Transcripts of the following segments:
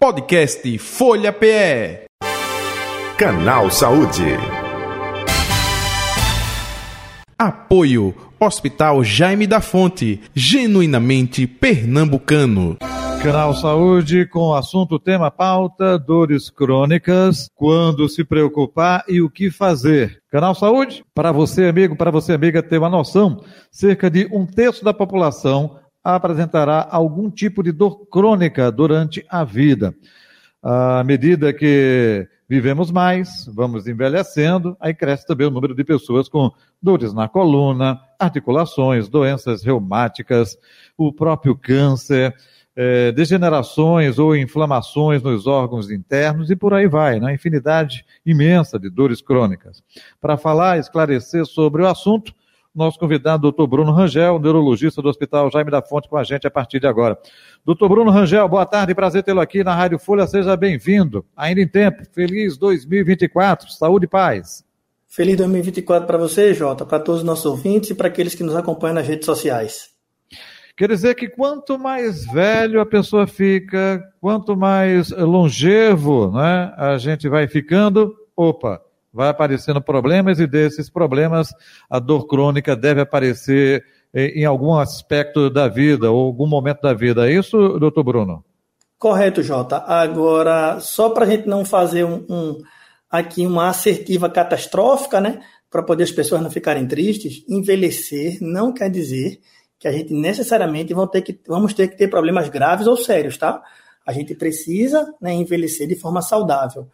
Podcast Folha PE. Canal Saúde. Apoio Hospital Jaime da Fonte, genuinamente pernambucano. Canal Saúde com o assunto tema pauta dores crônicas, quando se preocupar e o que fazer. Canal Saúde, para você amigo, para você amiga ter uma noção, cerca de um terço da população apresentará algum tipo de dor crônica durante a vida. À medida que vivemos mais, vamos envelhecendo, aí cresce também o número de pessoas com dores na coluna, articulações, doenças reumáticas, o próprio câncer, eh, degenerações ou inflamações nos órgãos internos e por aí vai, né? Infinidade imensa de dores crônicas. Para falar, esclarecer sobre o assunto, nosso convidado, doutor Bruno Rangel, neurologista do Hospital Jaime da Fonte, com a gente a partir de agora. Doutor Bruno Rangel, boa tarde, prazer tê-lo aqui na Rádio Folha, seja bem-vindo. Ainda em tempo, feliz 2024, saúde e paz. Feliz 2024 para você, Jota, para todos os nossos ouvintes e para aqueles que nos acompanham nas redes sociais. Quer dizer que quanto mais velho a pessoa fica, quanto mais longevo né, a gente vai ficando, opa, vai aparecendo problemas e desses problemas a dor crônica deve aparecer em algum aspecto da vida ou algum momento da vida. É isso, doutor Bruno? Correto, Jota. Agora, só para a gente não fazer um, um, aqui uma assertiva catastrófica, né? Para poder as pessoas não ficarem tristes, envelhecer não quer dizer que a gente necessariamente vão ter que, vamos ter que ter problemas graves ou sérios, tá? A gente precisa né, envelhecer de forma saudável.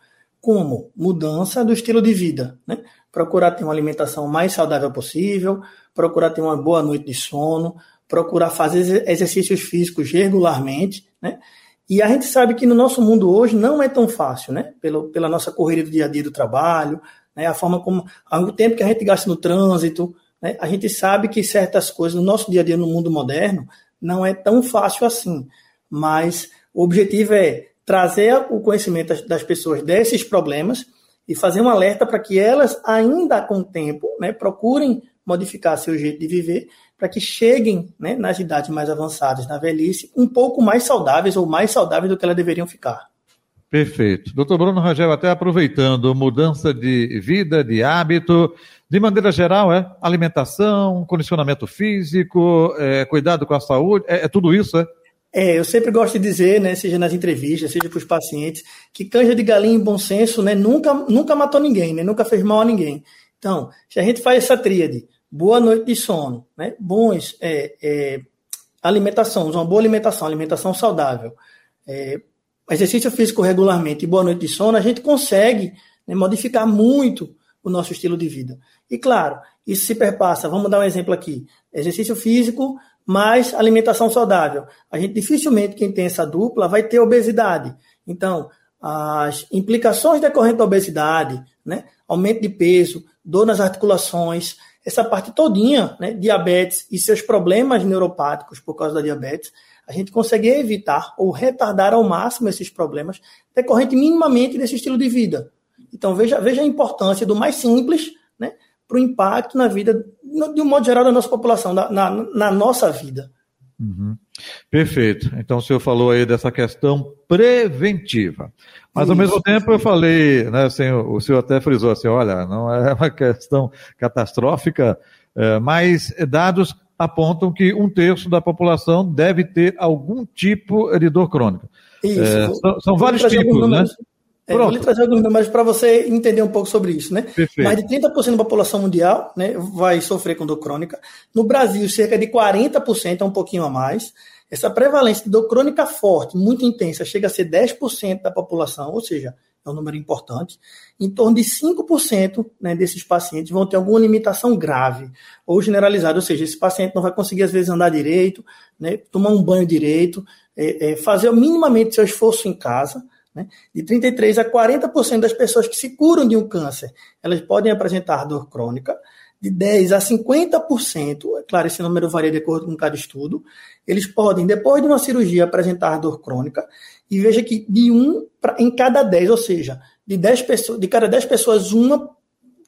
Como? Mudança do estilo de vida. Né? Procurar ter uma alimentação mais saudável possível, procurar ter uma boa noite de sono, procurar fazer exercícios físicos regularmente. Né? E a gente sabe que no nosso mundo hoje não é tão fácil, né? Pelo, pela nossa correria do dia a dia do trabalho, né? a forma como. o tempo que a gente gasta no trânsito, né? a gente sabe que certas coisas no nosso dia a dia no mundo moderno não é tão fácil assim. Mas o objetivo é trazer o conhecimento das pessoas desses problemas e fazer um alerta para que elas, ainda com o tempo, né, procurem modificar seu jeito de viver para que cheguem né, nas idades mais avançadas, na velhice, um pouco mais saudáveis ou mais saudáveis do que elas deveriam ficar. Perfeito. Doutor Bruno Rangel, até aproveitando, mudança de vida, de hábito, de maneira geral, é alimentação, condicionamento físico, é, cuidado com a saúde, é, é tudo isso, é? É, eu sempre gosto de dizer, né, seja nas entrevistas, seja para os pacientes, que canja de galinha em bom senso né, nunca, nunca matou ninguém, né, nunca fez mal a ninguém. Então, se a gente faz essa tríade, boa noite de sono, né, bons é, é, alimentação, uma boa alimentação, alimentação saudável, é, exercício físico regularmente e boa noite de sono, a gente consegue né, modificar muito o nosso estilo de vida. E claro, isso se perpassa, vamos dar um exemplo aqui, exercício físico mais alimentação saudável. A gente dificilmente, quem tem essa dupla, vai ter obesidade. Então, as implicações decorrentes da obesidade, né, aumento de peso, dor nas articulações, essa parte todinha, né, diabetes e seus problemas neuropáticos por causa da diabetes, a gente consegue evitar ou retardar ao máximo esses problemas decorrente minimamente desse estilo de vida. Então veja, veja a importância do mais simples, né, para o impacto na vida, de um modo geral, da nossa população, na, na, na nossa vida. Uhum. Perfeito. Então o senhor falou aí dessa questão preventiva. Mas ao mesmo tempo eu falei, né, assim, o senhor até frisou assim, olha, não é uma questão catastrófica, é, mas dados apontam que um terço da população deve ter algum tipo de dor crônica. Isso. É, são, são vários tipos, né? É, vou lhe trazer alguns números para você entender um pouco sobre isso, né? Perfeito. Mais de 30% da população mundial né, vai sofrer com dor crônica. No Brasil, cerca de 40%, é um pouquinho a mais. Essa prevalência de dor crônica forte, muito intensa, chega a ser 10% da população, ou seja, é um número importante. Em torno de 5% né, desses pacientes vão ter alguma limitação grave ou generalizada, ou seja, esse paciente não vai conseguir, às vezes, andar direito, né, tomar um banho direito, é, é, fazer minimamente seu esforço em casa né? De 33% a 40% das pessoas que se curam de um câncer, elas podem apresentar dor crônica. De 10% a 50%, é claro, esse número varia de acordo com cada estudo, eles podem, depois de uma cirurgia, apresentar dor crônica. E veja que de 1 pra, em cada 10, ou seja, de, 10 pessoas, de cada 10 pessoas, uma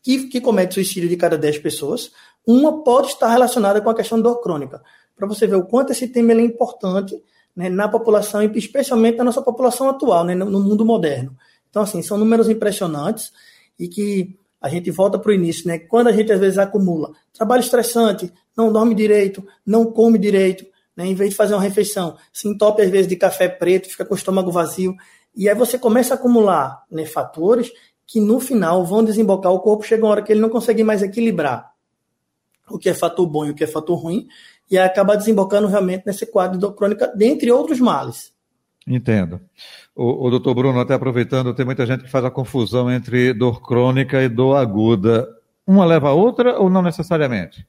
que, que comete suicídio de cada 10 pessoas, uma pode estar relacionada com a questão da dor crônica. Para você ver o quanto esse tema é importante né, na população, especialmente na nossa população atual, né, no mundo moderno. Então, assim, são números impressionantes e que a gente volta para o início, né? Quando a gente às vezes acumula trabalho estressante, não dorme direito, não come direito, né? Em vez de fazer uma refeição, se entope às vezes de café preto, fica com o estômago vazio. E aí você começa a acumular né, fatores que no final vão desembocar, o corpo chega uma hora que ele não consegue mais equilibrar o que é fator bom e o que é fator ruim, e acaba desembocando realmente nesse quadro de dor crônica, dentre outros males. Entendo. O, o doutor Bruno, até aproveitando, tem muita gente que faz a confusão entre dor crônica e dor aguda. Uma leva a outra ou não necessariamente?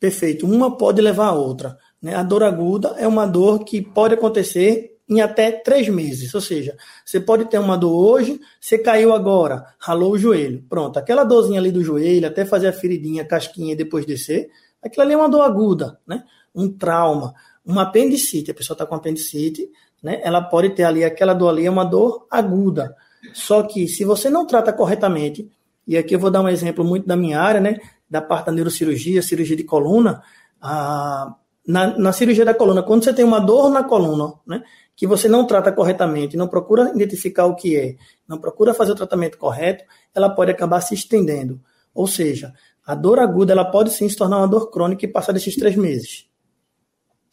Perfeito. Uma pode levar a outra. Né? A dor aguda é uma dor que pode acontecer em até três meses. Ou seja, você pode ter uma dor hoje, você caiu agora, ralou o joelho. Pronto, aquela dorzinha ali do joelho, até fazer a feridinha, a casquinha e depois descer, aquilo ali é uma dor aguda, né? Um trauma, uma apendicite. A pessoa está com apendicite, né? Ela pode ter ali, aquela dor ali é uma dor aguda. Só que se você não trata corretamente, e aqui eu vou dar um exemplo muito da minha área, né? Da parte da neurocirurgia, cirurgia de coluna, a na, na, cirurgia da coluna, quando você tem uma dor na coluna, né, que você não trata corretamente, não procura identificar o que é, não procura fazer o tratamento correto, ela pode acabar se estendendo. Ou seja, a dor aguda ela pode sim se tornar uma dor crônica e passar desses três meses.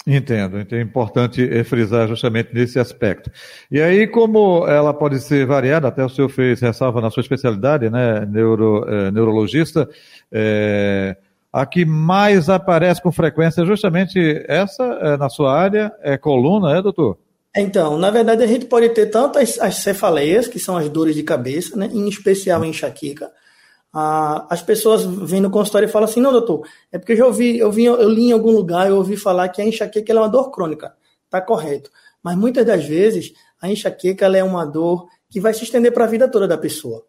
Entendo, então é importante frisar justamente nesse aspecto. E aí, como ela pode ser variada, até o senhor fez ressalva na sua especialidade, né, neuro, eh, neurologista, eh, a que mais aparece com frequência é justamente essa, é, na sua área, é coluna, é, doutor? Então, na verdade, a gente pode ter tanto as, as cefaleias, que são as dores de cabeça, né, em especial a enxaqueca. Ah, as pessoas vêm no consultório e falam assim, não, doutor, é porque eu já ouvi, eu, vi, eu li em algum lugar, eu ouvi falar que a enxaqueca é uma dor crônica. Está correto. Mas muitas das vezes, a enxaqueca é uma dor que vai se estender para a vida toda da pessoa.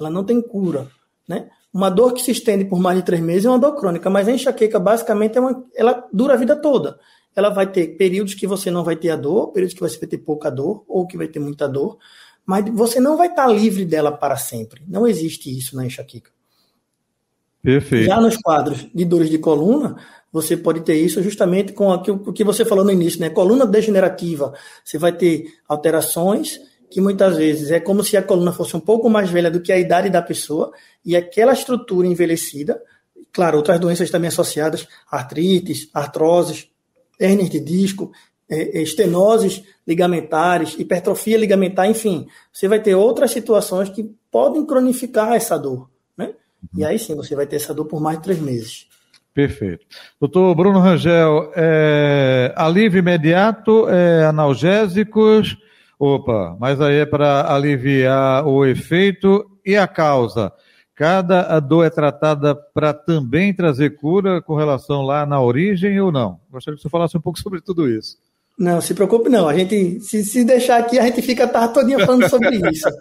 Ela não tem cura. Né? Uma dor que se estende por mais de três meses é uma dor crônica, mas a enxaqueca basicamente é uma, ela dura a vida toda. Ela vai ter períodos que você não vai ter a dor, períodos que você vai ter pouca dor, ou que vai ter muita dor, mas você não vai estar livre dela para sempre. Não existe isso na enxaqueca. Perfeito. Já nos quadros de dores de coluna, você pode ter isso justamente com o que você falou no início, né? Coluna degenerativa. Você vai ter alterações que muitas vezes é como se a coluna fosse um pouco mais velha do que a idade da pessoa e aquela estrutura envelhecida, claro, outras doenças também associadas, artrites, artroses, hernias de disco, estenoses ligamentares, hipertrofia ligamentar, enfim, você vai ter outras situações que podem cronificar essa dor, né? E aí sim você vai ter essa dor por mais de três meses. Perfeito. Doutor Bruno Rangel, é, alívio imediato, é, analgésicos, Opa, mas aí é para aliviar o efeito e a causa. Cada dor é tratada para também trazer cura com relação lá na origem ou não? Gostaria que você falasse um pouco sobre tudo isso. Não, se preocupe não. A gente, se, se deixar aqui, a gente fica a tarde todinha falando sobre isso.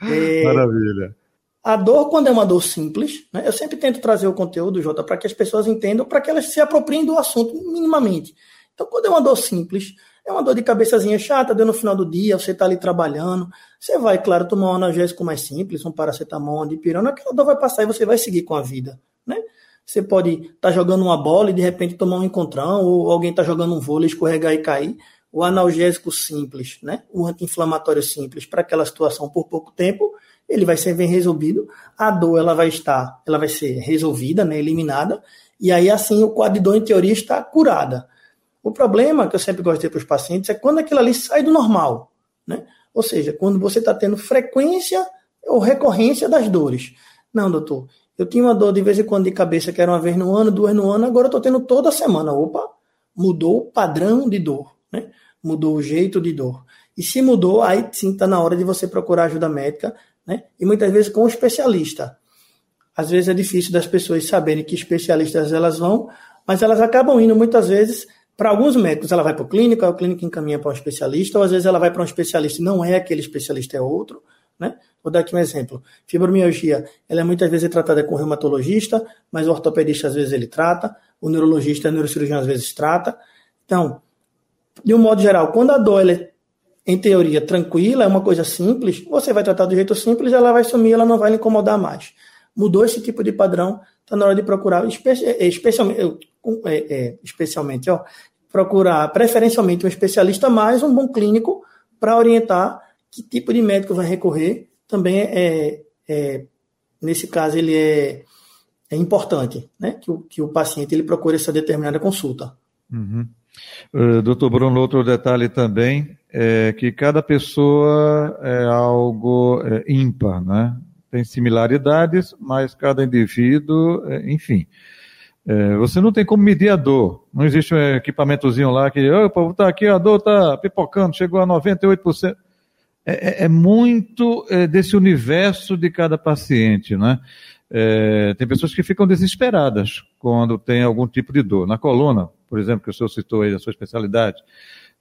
É, Maravilha. A dor, quando é uma dor simples, né, eu sempre tento trazer o conteúdo, Jota, para que as pessoas entendam, para que elas se apropriem do assunto minimamente. Então, quando é uma dor simples, é uma dor de cabeçazinha chata, deu no final do dia, você está ali trabalhando. Você vai, claro, tomar um analgésico mais simples, um paracetamol, um dipirona, aquela dor vai passar e você vai seguir com a vida, né? Você pode estar tá jogando uma bola e de repente tomar um encontrão, ou alguém está jogando um vôlei, escorregar e cair. O analgésico simples, né? O anti-inflamatório simples para aquela situação por pouco tempo, ele vai ser bem resolvido. A dor ela vai estar, ela vai ser resolvida, né? Eliminada. E aí assim o quadro de dor em teoria está curada. O problema que eu sempre dizer para os pacientes é quando aquilo ali sai do normal, né? Ou seja, quando você está tendo frequência ou recorrência das dores. Não, doutor, eu tinha uma dor de vez em quando de cabeça que era uma vez no ano, duas no ano, agora eu estou tendo toda semana. Opa, mudou o padrão de dor, né? Mudou o jeito de dor. E se mudou, aí sim está na hora de você procurar ajuda médica, né? E muitas vezes com um especialista. Às vezes é difícil das pessoas saberem que especialistas elas vão, mas elas acabam indo muitas vezes para alguns médicos, ela vai para o clínico, o clínico encaminha para um especialista, ou às vezes ela vai para um especialista e não é aquele especialista, é outro. Né? Vou dar aqui um exemplo. Fibromialgia, ela é muitas vezes tratada com o reumatologista, mas o ortopedista às vezes ele trata, o neurologista, o neurocirurgião às vezes trata. Então, de um modo geral, quando a dor é, em teoria, tranquila, é uma coisa simples, você vai tratar do jeito simples, ela vai sumir, ela não vai lhe incomodar mais. Mudou esse tipo de padrão, está na hora de procurar, especialmente, é, é, especialmente ó, procurar preferencialmente um especialista mais um bom clínico para orientar que tipo de médico vai recorrer. Também é, é nesse caso ele é, é importante, né? Que o, que o paciente ele procure essa determinada consulta. Uhum. Uh, doutor Bruno, outro detalhe também é que cada pessoa é algo é, ímpar, né? Tem similaridades, mas cada indivíduo, é, enfim. É, você não tem como medir a dor. Não existe um equipamentozinho lá que, opa, tá aqui, a dor está pipocando, chegou a 98%. É, é, é muito é, desse universo de cada paciente, né? É, tem pessoas que ficam desesperadas quando tem algum tipo de dor. Na coluna, por exemplo, que o senhor citou aí, a sua especialidade,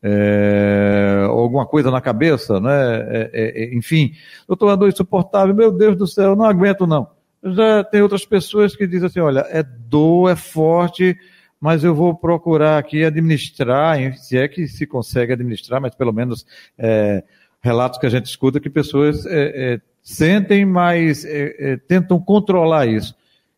é, alguma coisa na cabeça, né? É, é, é enfim, doutor, a dor insuportável, meu Deus do céu, não aguento não. Já tem outras pessoas que dizem assim, olha, é dor, é forte, mas eu vou procurar aqui administrar, se é que se consegue administrar, mas pelo menos é, relatos que a gente escuta que pessoas é, sentem, mas tentam controlar isso.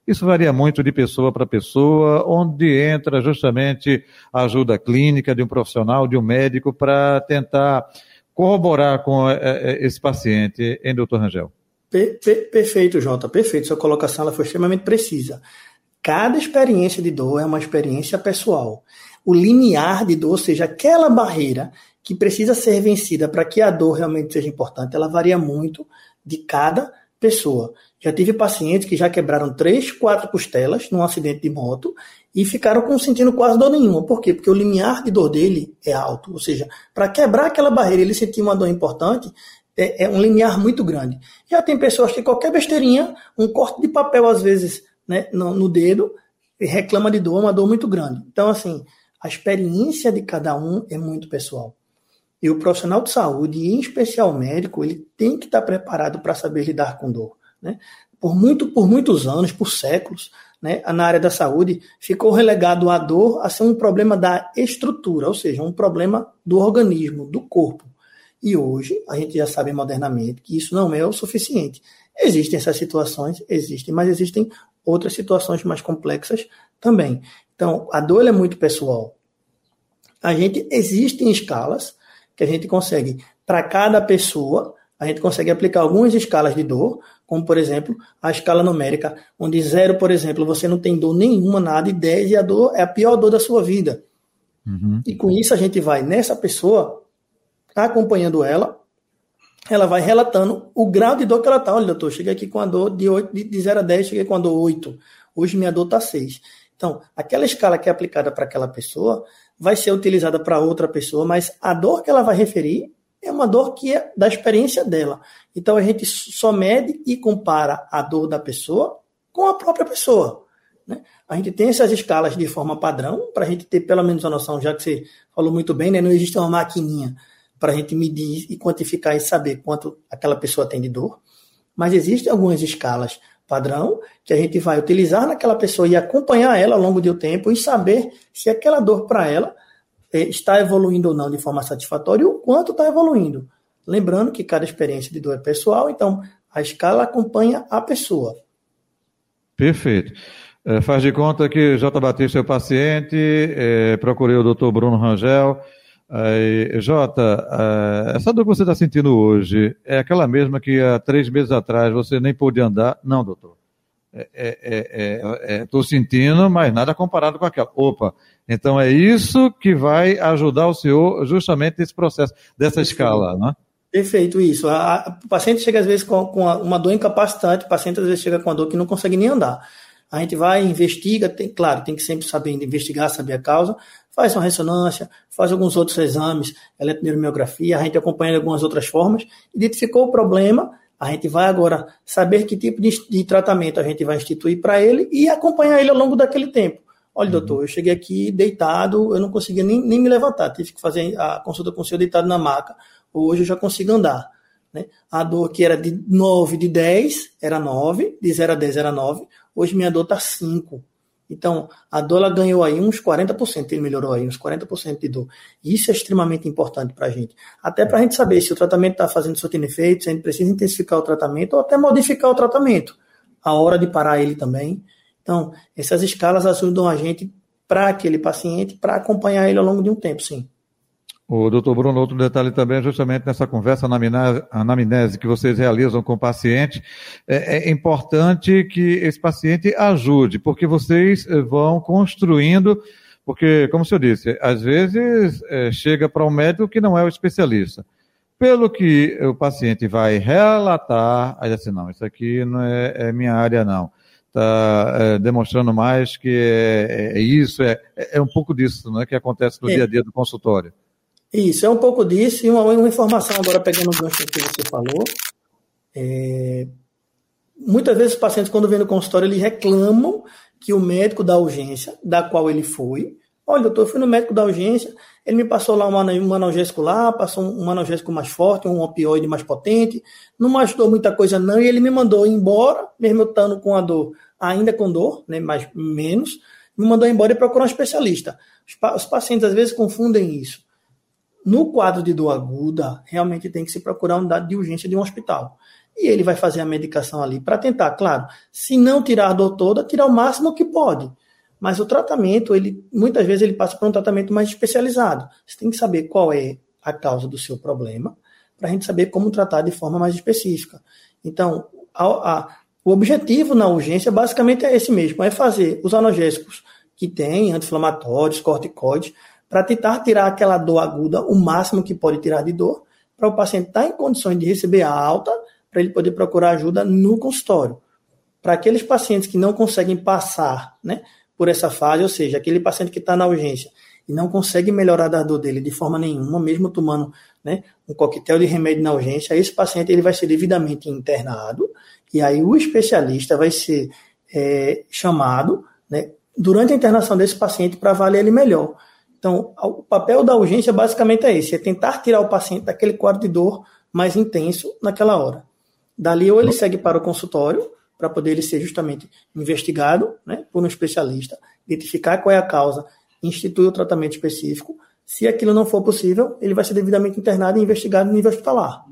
Isso varia muito de pessoa para pessoa, onde entra justamente a ajuda clínica de um profissional, de um médico, para tentar corroborar com é, é, esse paciente, hein, doutor Rangel? Per, per, perfeito, Jota, perfeito. Sua colocação ela foi extremamente precisa. Cada experiência de dor é uma experiência pessoal. O limiar de dor, ou seja, aquela barreira que precisa ser vencida para que a dor realmente seja importante, ela varia muito de cada pessoa. Já tive pacientes que já quebraram três, quatro costelas num acidente de moto e ficaram com, sentindo quase dor nenhuma. Por quê? Porque o limiar de dor dele é alto. Ou seja, para quebrar aquela barreira ele sentir uma dor importante, é, é, um limiar muito grande. Já tem pessoas que qualquer besteirinha, um corte de papel às vezes né, no, no dedo, reclama de dor, uma dor muito grande. Então, assim, a experiência de cada um é muito pessoal. E o profissional de saúde, em especial o médico, ele tem que estar preparado para saber lidar com dor. Né? Por, muito, por muitos anos, por séculos, né, na área da saúde, ficou relegado a dor a ser um problema da estrutura, ou seja, um problema do organismo, do corpo. E hoje, a gente já sabe modernamente que isso não é o suficiente. Existem essas situações, existem, mas existem outras situações mais complexas também. Então, a dor é muito pessoal. A gente existe em escalas que a gente consegue, para cada pessoa, a gente consegue aplicar algumas escalas de dor, como por exemplo a escala numérica, onde zero, por exemplo, você não tem dor nenhuma, nada, e 10 e a dor é a pior dor da sua vida. Uhum. E com isso a gente vai nessa pessoa, acompanhando ela, ela vai relatando o grau de dor que ela está. Olha, doutor, cheguei aqui com a dor de, 8, de 0 a 10, cheguei com a dor 8. Hoje minha dor está 6. Então, aquela escala que é aplicada para aquela pessoa vai ser utilizada para outra pessoa, mas a dor que ela vai referir é uma dor que é da experiência dela. Então a gente só mede e compara a dor da pessoa com a própria pessoa. Né? A gente tem essas escalas de forma padrão, para a gente ter pelo menos a noção, já que você falou muito bem, né? não existe uma maquininha para a gente medir e quantificar e saber quanto aquela pessoa tem de dor. Mas existem algumas escalas padrão que a gente vai utilizar naquela pessoa e acompanhar ela ao longo do tempo e saber se aquela dor para ela é, está evoluindo ou não de forma satisfatória e o quanto está evoluindo. Lembrando que cada experiência de dor é pessoal, então a escala acompanha a pessoa. Perfeito. É, faz de conta que J. Batista é o paciente, é, procurei o Dr. Bruno Rangel. É, Jota, é, essa dor que você está sentindo hoje é aquela mesma que há três meses atrás você nem pôde andar? Não, doutor. Estou é, é, é, sentindo, mas nada comparado com aquela. Opa, então é isso que vai ajudar o senhor justamente nesse processo, dessa Perfeito. escala, né? Perfeito, isso. A, a, o paciente chega às vezes com, com uma dor incapacitante, o paciente às vezes chega com uma dor que não consegue nem andar. A gente vai, investiga, tem, claro, tem que sempre saber investigar, saber a causa, faz uma ressonância, faz alguns outros exames, eletromiografia, a gente acompanha de algumas outras formas, identificou o problema, a gente vai agora saber que tipo de, de tratamento a gente vai instituir para ele e acompanhar ele ao longo daquele tempo. Olha, uhum. doutor, eu cheguei aqui deitado, eu não conseguia nem, nem me levantar, tive que fazer a consulta com o senhor deitado na maca. Hoje eu já consigo andar. Né? A dor que era de 9, de 10, era 9, de 0 a 10 era 9, hoje minha dor está 5. Então, a ela ganhou aí uns 40%, ele melhorou aí uns 40% de dor. Isso é extremamente importante para a gente. Até para a gente saber se o tratamento está fazendo surtindo efeito, se a gente precisa intensificar o tratamento ou até modificar o tratamento. A hora de parar ele também. Então, essas escalas ajudam a gente para aquele paciente, para acompanhar ele ao longo de um tempo, sim. O doutor Bruno, outro detalhe também, justamente nessa conversa anamnese que vocês realizam com o paciente, é, é, importante que esse paciente ajude, porque vocês eh, vão construindo, porque, como o senhor disse, às vezes é, chega para um médico que não é o especialista. Pelo que o paciente vai relatar, aí assim, não, isso aqui não é, é minha área, não está é, demonstrando mais que é, é isso, é, é um pouco disso né, que acontece no é. dia a dia do consultório. Isso, é um pouco disso. E uma, uma informação agora, pegando o gancho que você falou. É, muitas vezes os pacientes, quando vêm no consultório, eles reclamam que o médico da urgência, da qual ele foi, olha, doutor, eu fui no médico da urgência, ele me passou lá um analgésico lá, passou um analgésico mais forte, um opioide mais potente, não me ajudou muita coisa não, e ele me mandou embora, mesmo estando com a dor, ainda com dor, né, mas menos, me mandou embora e procurar um especialista. Os pacientes às vezes confundem isso. No quadro de dor aguda, realmente tem que se procurar um dado de urgência de um hospital. E ele vai fazer a medicação ali para tentar, claro, se não tirar a dor toda, tirar o máximo que pode. Mas o tratamento, ele muitas vezes ele passa por um tratamento mais especializado. Você tem que saber qual é a causa do seu problema, para a gente saber como tratar de forma mais específica. Então, a, a, o objetivo na urgência basicamente é esse mesmo, é fazer os analgésicos que tem, anti-inflamatórios, corticoides, para tentar tirar aquela dor aguda, o máximo que pode tirar de dor, para o paciente estar tá em condições de receber a alta, para ele poder procurar ajuda no consultório. Para aqueles pacientes que não conseguem passar né, por essa fase, ou seja, aquele paciente que está na urgência e não consegue melhorar da dor dele de forma nenhuma, mesmo tomando né, um coquetel de remédio na urgência, esse paciente ele vai ser devidamente internado e aí o especialista vai ser é, chamado né, durante a internação desse paciente para avaliar ele melhor. Então, o papel da urgência basicamente é esse: é tentar tirar o paciente daquele quadro de dor mais intenso naquela hora. Dali, ou ele segue para o consultório, para poder ele ser justamente investigado né, por um especialista, identificar qual é a causa, instituir o tratamento específico. Se aquilo não for possível, ele vai ser devidamente internado e investigado no nível hospitalar.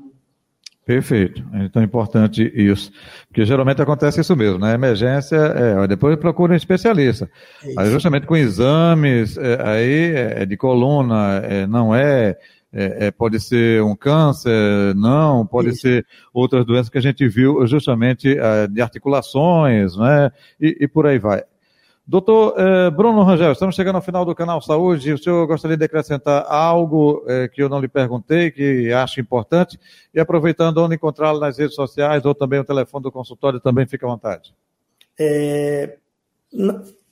Perfeito. É tão importante isso. Porque geralmente acontece isso mesmo, né? Emergência, é, depois procura um especialista. É aí justamente com exames, é, aí é de coluna, é, não é, é, pode ser um câncer, não, pode isso. ser outras doenças que a gente viu justamente de articulações, né? E, e por aí vai. Doutor eh, Bruno Rangel, estamos chegando ao final do canal Saúde. O senhor gostaria de acrescentar algo eh, que eu não lhe perguntei, que acho importante? E aproveitando onde encontrá-lo nas redes sociais ou também o telefone do consultório, também fica à vontade. É,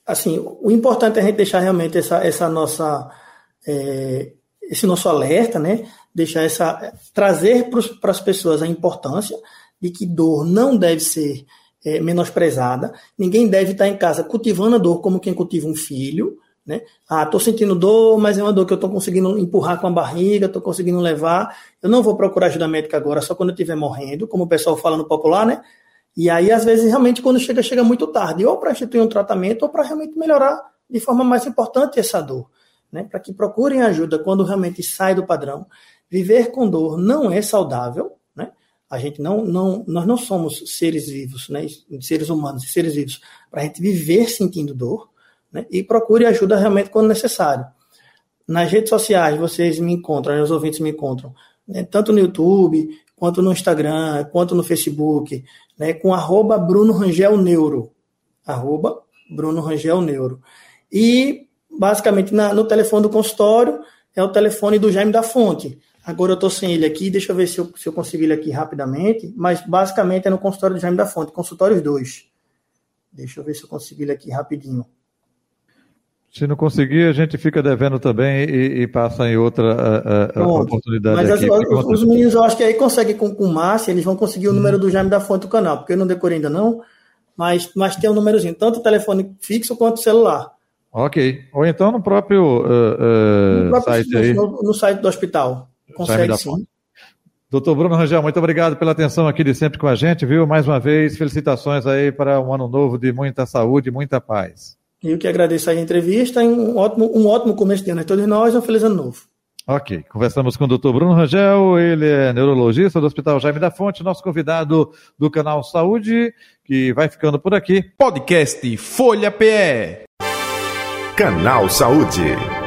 assim, o importante é a gente deixar realmente essa, essa nossa, é, esse nosso alerta, né? Deixar essa, trazer para as pessoas a importância de que dor não deve ser é, menosprezada. Ninguém deve estar em casa cultivando a dor como quem cultiva um filho. Né? Ah, estou sentindo dor, mas é uma dor que eu estou conseguindo empurrar com a barriga, estou conseguindo levar. Eu não vou procurar ajuda médica agora, só quando eu estiver morrendo, como o pessoal fala no popular, né? E aí, às vezes, realmente, quando chega, chega muito tarde, ou para instituir um tratamento, ou para realmente melhorar de forma mais importante essa dor. Né? Para que procurem ajuda quando realmente sai do padrão. Viver com dor não é saudável, a gente não, não, nós não somos seres vivos, né, seres humanos, seres vivos, para a gente viver sentindo dor, né, e procure ajuda realmente quando necessário. Nas redes sociais, vocês me encontram, os ouvintes me encontram, né, tanto no YouTube, quanto no Instagram, quanto no Facebook, né, com arroba Bruno Rangel Neuro, arroba Bruno Rangel Neuro. E, basicamente, na, no telefone do consultório, é o telefone do Jaime da Fonte, Agora eu estou sem ele aqui, deixa eu ver se eu, se eu consigo ele aqui rapidamente, mas basicamente é no consultório do Jaime da Fonte, consultórios 2. Deixa eu ver se eu consigo ele aqui rapidinho. Se não conseguir, a gente fica devendo também e, e passa em outra a, a oportunidade. Mas aqui, as, os, os, meninos, eu acho que aí conseguem com, com o Márcio, eles vão conseguir o hum. número do Jaime da Fonte do canal, porque eu não decorei ainda não, mas, mas tem um númerozinho, tanto o telefone fixo quanto o celular. Ok. Ou então no próprio, uh, uh, no próprio site aí. No, no site do hospital. Consegue sim. Doutor Bruno Rangel, muito obrigado pela atenção aqui de sempre com a gente, viu? Mais uma vez, felicitações aí para um ano novo de muita saúde e muita paz. Eu que agradeço a entrevista e um ótimo, um ótimo começo de ano a todos nós e um feliz ano novo. Ok, conversamos com o doutor Bruno Rangel, ele é neurologista do Hospital Jaime da Fonte, nosso convidado do canal Saúde, que vai ficando por aqui. Podcast Folha PE. Canal Saúde.